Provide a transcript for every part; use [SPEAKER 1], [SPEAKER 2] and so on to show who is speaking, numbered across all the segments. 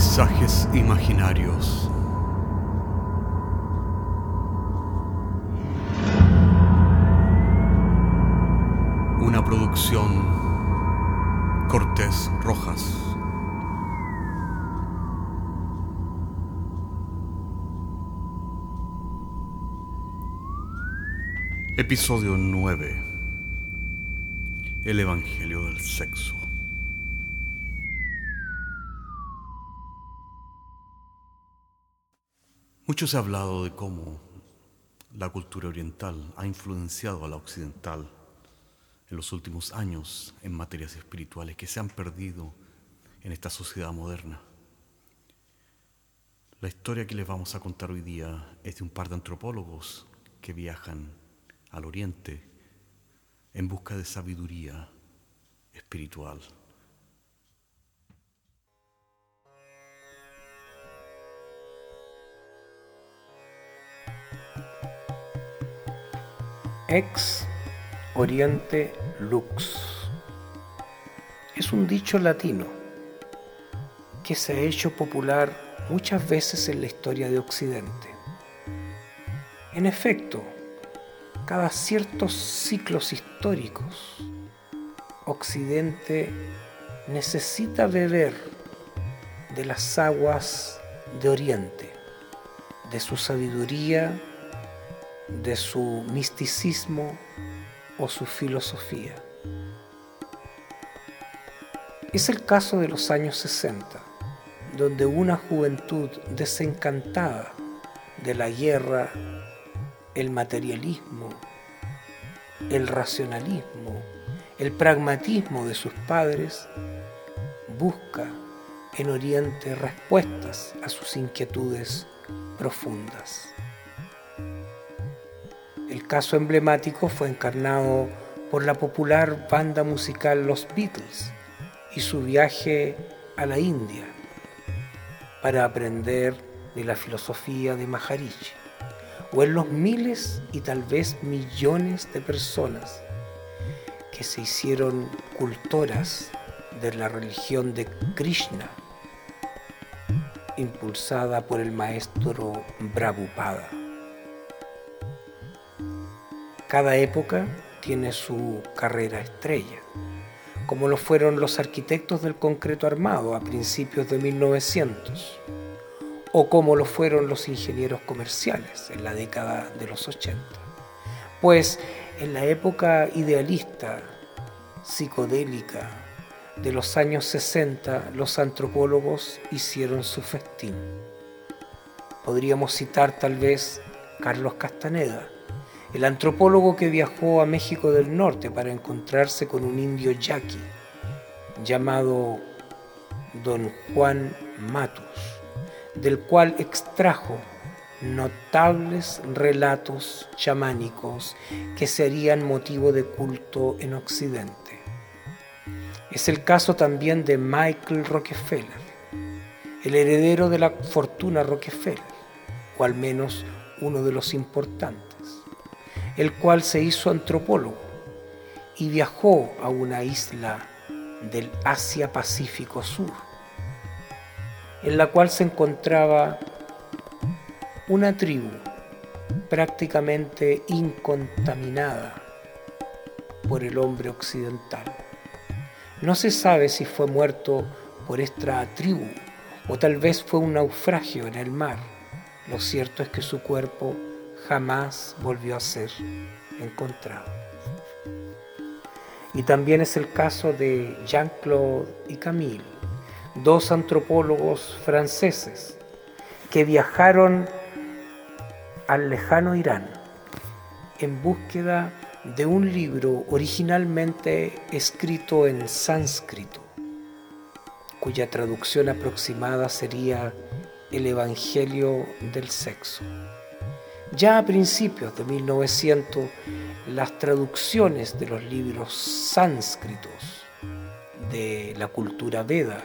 [SPEAKER 1] Paisajes imaginarios. Una producción Cortés Rojas. Episodio 9. El Evangelio del Sexo. Mucho se ha hablado de cómo la cultura oriental ha influenciado a la occidental en los últimos años en materias espirituales que se han perdido en esta sociedad moderna. La historia que les vamos a contar hoy día es de un par de antropólogos que viajan al oriente en busca de sabiduría espiritual.
[SPEAKER 2] Ex Oriente Lux. Es un dicho latino que se ha hecho popular muchas veces en la historia de Occidente. En efecto, cada ciertos ciclos históricos, Occidente necesita beber de las aguas de Oriente, de su sabiduría, de su misticismo o su filosofía. Es el caso de los años 60, donde una juventud desencantada de la guerra, el materialismo, el racionalismo, el pragmatismo de sus padres, busca en Oriente respuestas a sus inquietudes profundas. El caso emblemático fue encarnado por la popular banda musical Los Beatles y su viaje a la India para aprender de la filosofía de Maharishi, o en los miles y tal vez millones de personas que se hicieron cultoras de la religión de Krishna, impulsada por el maestro Prabhupada. Cada época tiene su carrera estrella, como lo fueron los arquitectos del concreto armado a principios de 1900, o como lo fueron los ingenieros comerciales en la década de los 80. Pues en la época idealista, psicodélica, de los años 60, los antropólogos hicieron su festín. Podríamos citar tal vez Carlos Castaneda, el antropólogo que viajó a México del Norte para encontrarse con un indio yaqui llamado don Juan Matus, del cual extrajo notables relatos chamánicos que serían motivo de culto en Occidente. Es el caso también de Michael Rockefeller, el heredero de la fortuna Rockefeller, o al menos uno de los importantes el cual se hizo antropólogo y viajó a una isla del Asia-Pacífico Sur, en la cual se encontraba una tribu prácticamente incontaminada por el hombre occidental. No se sabe si fue muerto por esta tribu o tal vez fue un naufragio en el mar. Lo cierto es que su cuerpo jamás volvió a ser encontrado. Y también es el caso de Jean-Claude y Camille, dos antropólogos franceses que viajaron al lejano Irán en búsqueda de un libro originalmente escrito en sánscrito, cuya traducción aproximada sería el Evangelio del Sexo. Ya a principios de 1900, las traducciones de los libros sánscritos de la cultura Veda,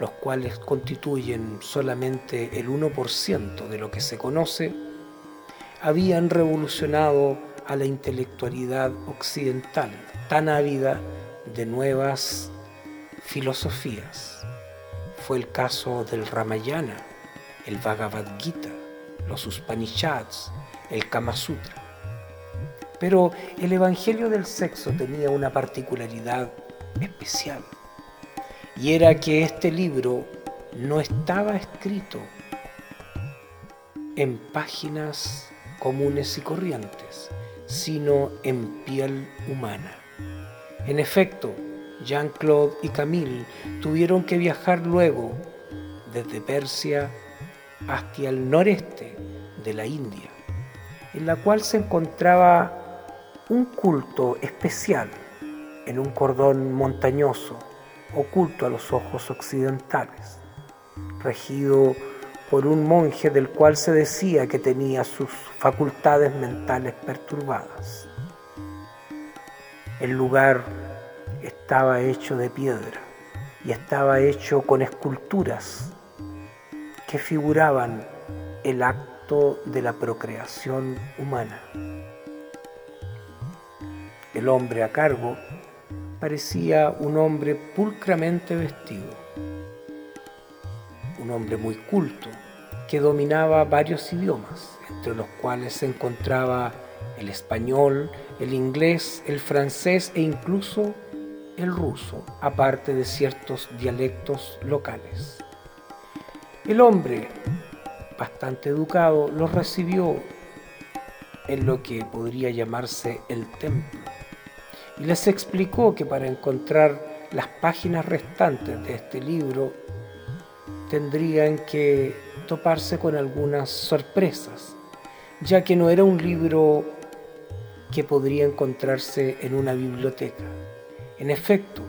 [SPEAKER 2] los cuales constituyen solamente el 1% de lo que se conoce, habían revolucionado a la intelectualidad occidental, tan ávida de nuevas filosofías, fue el caso del Ramayana, el Bhagavad Gita, los Upanishads, el Kama Sutra. Pero el Evangelio del Sexo tenía una particularidad especial, y era que este libro no estaba escrito en páginas comunes y corrientes, sino en piel humana. En efecto, Jean-Claude y Camille tuvieron que viajar luego desde Persia hacia el noreste de la India, en la cual se encontraba un culto especial en un cordón montañoso oculto a los ojos occidentales, regido por un monje del cual se decía que tenía sus facultades mentales perturbadas. El lugar estaba hecho de piedra y estaba hecho con esculturas que figuraban el acto de la procreación humana. El hombre a cargo parecía un hombre pulcramente vestido, un hombre muy culto que dominaba varios idiomas, entre los cuales se encontraba el español, el inglés, el francés e incluso el ruso, aparte de ciertos dialectos locales. El hombre, bastante educado, los recibió en lo que podría llamarse el templo y les explicó que para encontrar las páginas restantes de este libro tendrían que toparse con algunas sorpresas, ya que no era un libro que podría encontrarse en una biblioteca. En efecto,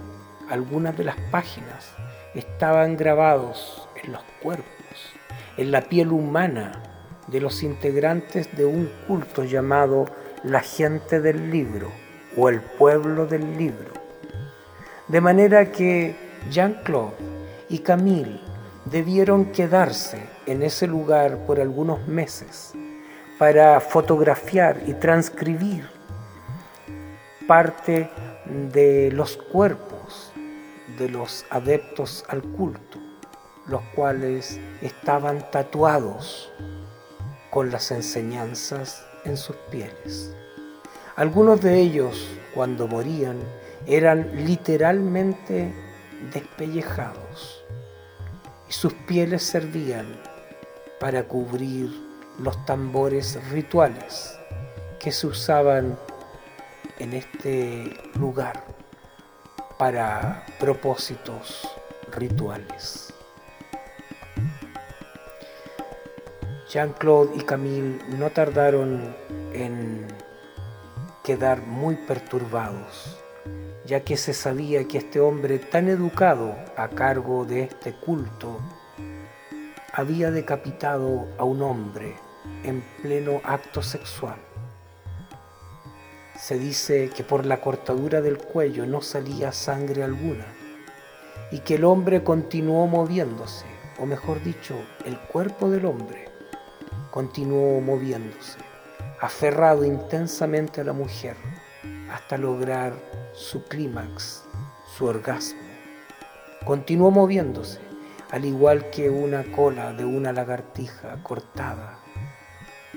[SPEAKER 2] algunas de las páginas estaban grabados en los cuerpos, en la piel humana de los integrantes de un culto llamado la gente del libro o el pueblo del libro. De manera que Jean-Claude y Camille debieron quedarse en ese lugar por algunos meses para fotografiar y transcribir parte de los cuerpos de los adeptos al culto, los cuales estaban tatuados con las enseñanzas en sus pieles. Algunos de ellos, cuando morían, eran literalmente despellejados y sus pieles servían para cubrir los tambores rituales que se usaban en este lugar para propósitos rituales. Jean-Claude y Camille no tardaron en quedar muy perturbados, ya que se sabía que este hombre tan educado a cargo de este culto había decapitado a un hombre en pleno acto sexual. Se dice que por la cortadura del cuello no salía sangre alguna y que el hombre continuó moviéndose, o mejor dicho, el cuerpo del hombre continuó moviéndose aferrado intensamente a la mujer hasta lograr su clímax, su orgasmo. Continuó moviéndose, al igual que una cola de una lagartija cortada,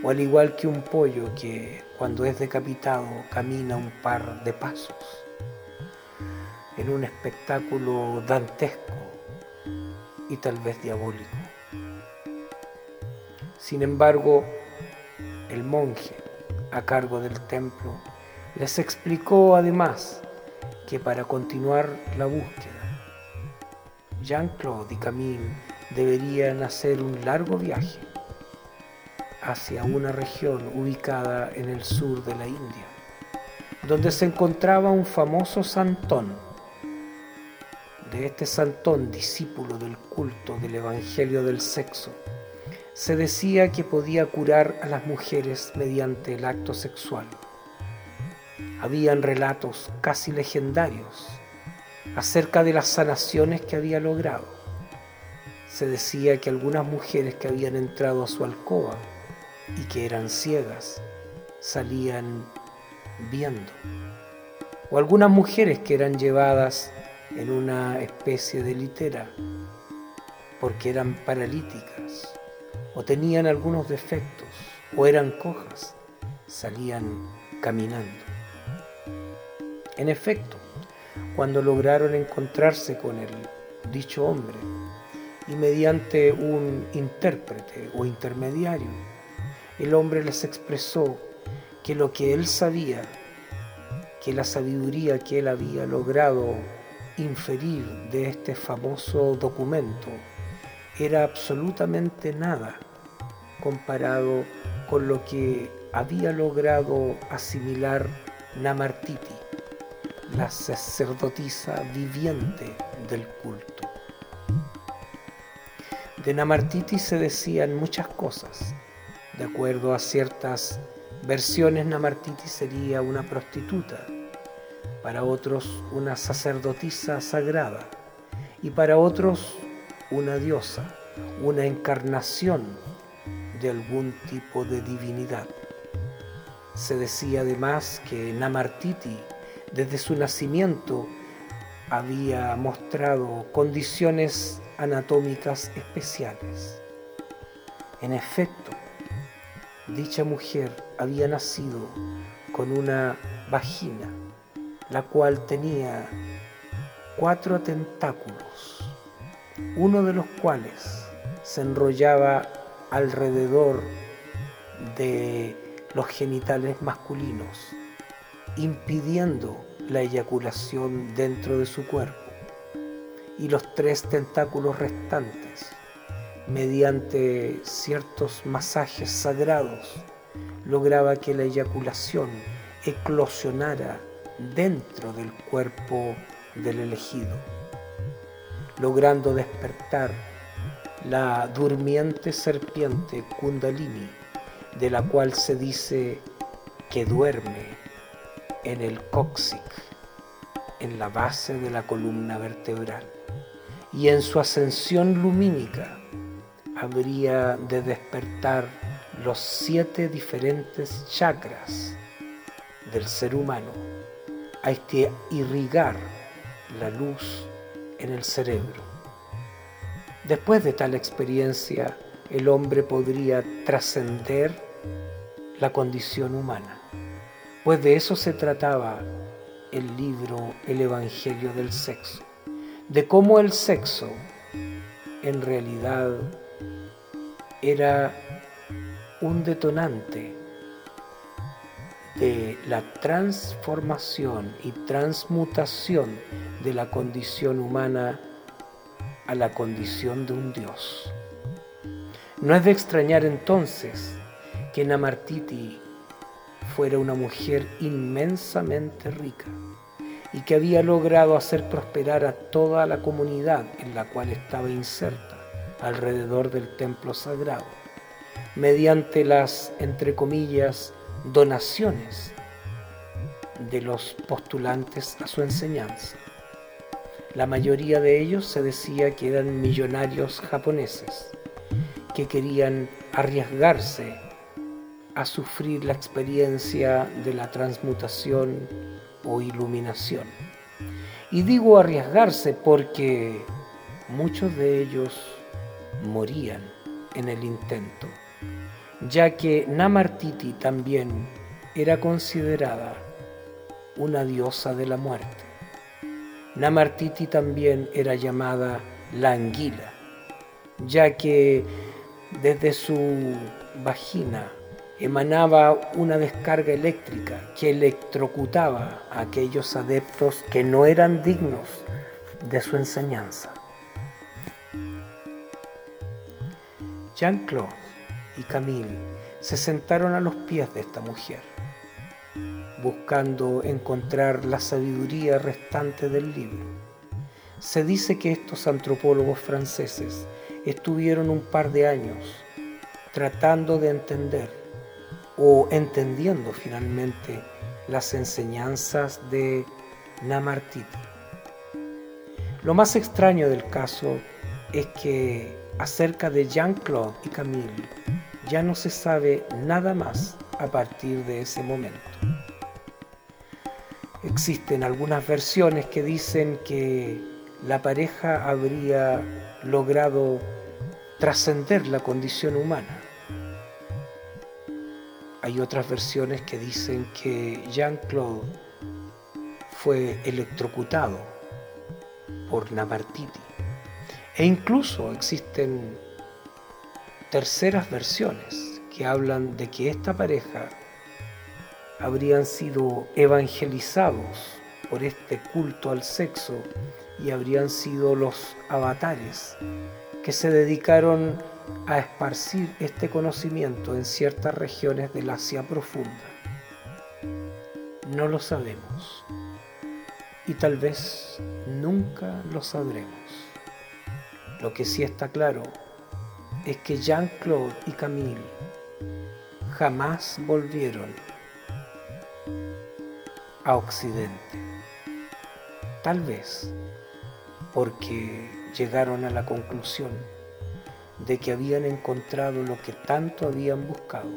[SPEAKER 2] o al igual que un pollo que cuando es decapitado camina un par de pasos, en un espectáculo dantesco y tal vez diabólico. Sin embargo, el monje a cargo del templo, les explicó además que para continuar la búsqueda, Jean-Claude y Camille deberían hacer un largo viaje hacia una región ubicada en el sur de la India, donde se encontraba un famoso santón. De este santón, discípulo del culto del Evangelio del Sexo, se decía que podía curar a las mujeres mediante el acto sexual. Habían relatos casi legendarios acerca de las sanaciones que había logrado. Se decía que algunas mujeres que habían entrado a su alcoba y que eran ciegas salían viendo. O algunas mujeres que eran llevadas en una especie de litera porque eran paralíticas o tenían algunos defectos o eran cojas, salían caminando. En efecto, cuando lograron encontrarse con el dicho hombre y mediante un intérprete o intermediario, el hombre les expresó que lo que él sabía, que la sabiduría que él había logrado inferir de este famoso documento era absolutamente nada comparado con lo que había logrado asimilar Namartiti, la sacerdotisa viviente del culto. De Namartiti se decían muchas cosas. De acuerdo a ciertas versiones, Namartiti sería una prostituta, para otros una sacerdotisa sagrada y para otros una diosa, una encarnación de algún tipo de divinidad. Se decía además que Namartiti desde su nacimiento había mostrado condiciones anatómicas especiales. En efecto, dicha mujer había nacido con una vagina, la cual tenía cuatro tentáculos, uno de los cuales se enrollaba alrededor de los genitales masculinos impidiendo la eyaculación dentro de su cuerpo, y los tres tentáculos restantes, mediante ciertos masajes sagrados, lograba que la eyaculación eclosionara dentro del cuerpo del elegido, logrando despertar la durmiente serpiente Kundalini, de la cual se dice que duerme en el cóccix, en la base de la columna vertebral, y en su ascensión lumínica habría de despertar los siete diferentes chakras del ser humano a este irrigar la luz en el cerebro. Después de tal experiencia, el hombre podría trascender la condición humana. Pues de eso se trataba el libro El Evangelio del Sexo, de cómo el sexo en realidad era un detonante de la transformación y transmutación de la condición humana a la condición de un Dios. No es de extrañar entonces que Namartiti fuera una mujer inmensamente rica y que había logrado hacer prosperar a toda la comunidad en la cual estaba inserta alrededor del templo sagrado, mediante las, entre comillas, donaciones de los postulantes a su enseñanza. La mayoría de ellos se decía que eran millonarios japoneses que querían arriesgarse a sufrir la experiencia de la transmutación o iluminación. Y digo arriesgarse porque muchos de ellos morían en el intento, ya que Namartiti también era considerada una diosa de la muerte. Namartiti también era llamada la anguila, ya que desde su vagina emanaba una descarga eléctrica que electrocutaba a aquellos adeptos que no eran dignos de su enseñanza. Jean-Claude y Camille se sentaron a los pies de esta mujer, buscando encontrar la sabiduría restante del libro. Se dice que estos antropólogos franceses estuvieron un par de años tratando de entender o entendiendo finalmente las enseñanzas de Namartiti. Lo más extraño del caso es que acerca de Jean-Claude y Camille ya no se sabe nada más a partir de ese momento. Existen algunas versiones que dicen que la pareja habría logrado trascender la condición humana. Hay otras versiones que dicen que Jean-Claude fue electrocutado por Namartiti. E incluso existen terceras versiones que hablan de que esta pareja habrían sido evangelizados por este culto al sexo y habrían sido los avatares que se dedicaron a esparcir este conocimiento en ciertas regiones del Asia profunda. No lo sabemos y tal vez nunca lo sabremos. Lo que sí está claro es que Jean-Claude y Camille jamás volvieron a Occidente. Tal vez porque llegaron a la conclusión de que habían encontrado lo que tanto habían buscado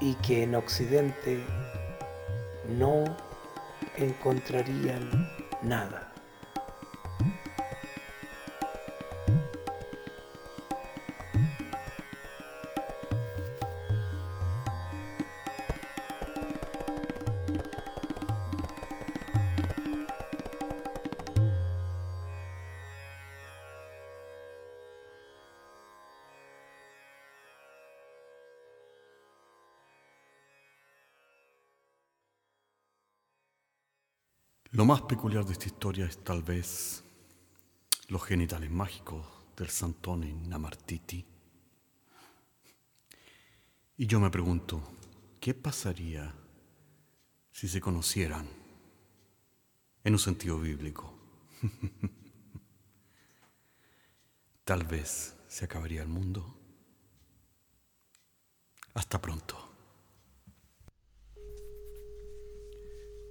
[SPEAKER 2] y que en Occidente no encontrarían nada.
[SPEAKER 1] Lo más peculiar de esta historia es tal vez los genitales mágicos del Santone Namartiti. Y yo me pregunto, ¿qué pasaría si se conocieran en un sentido bíblico? tal vez se acabaría el mundo. Hasta pronto.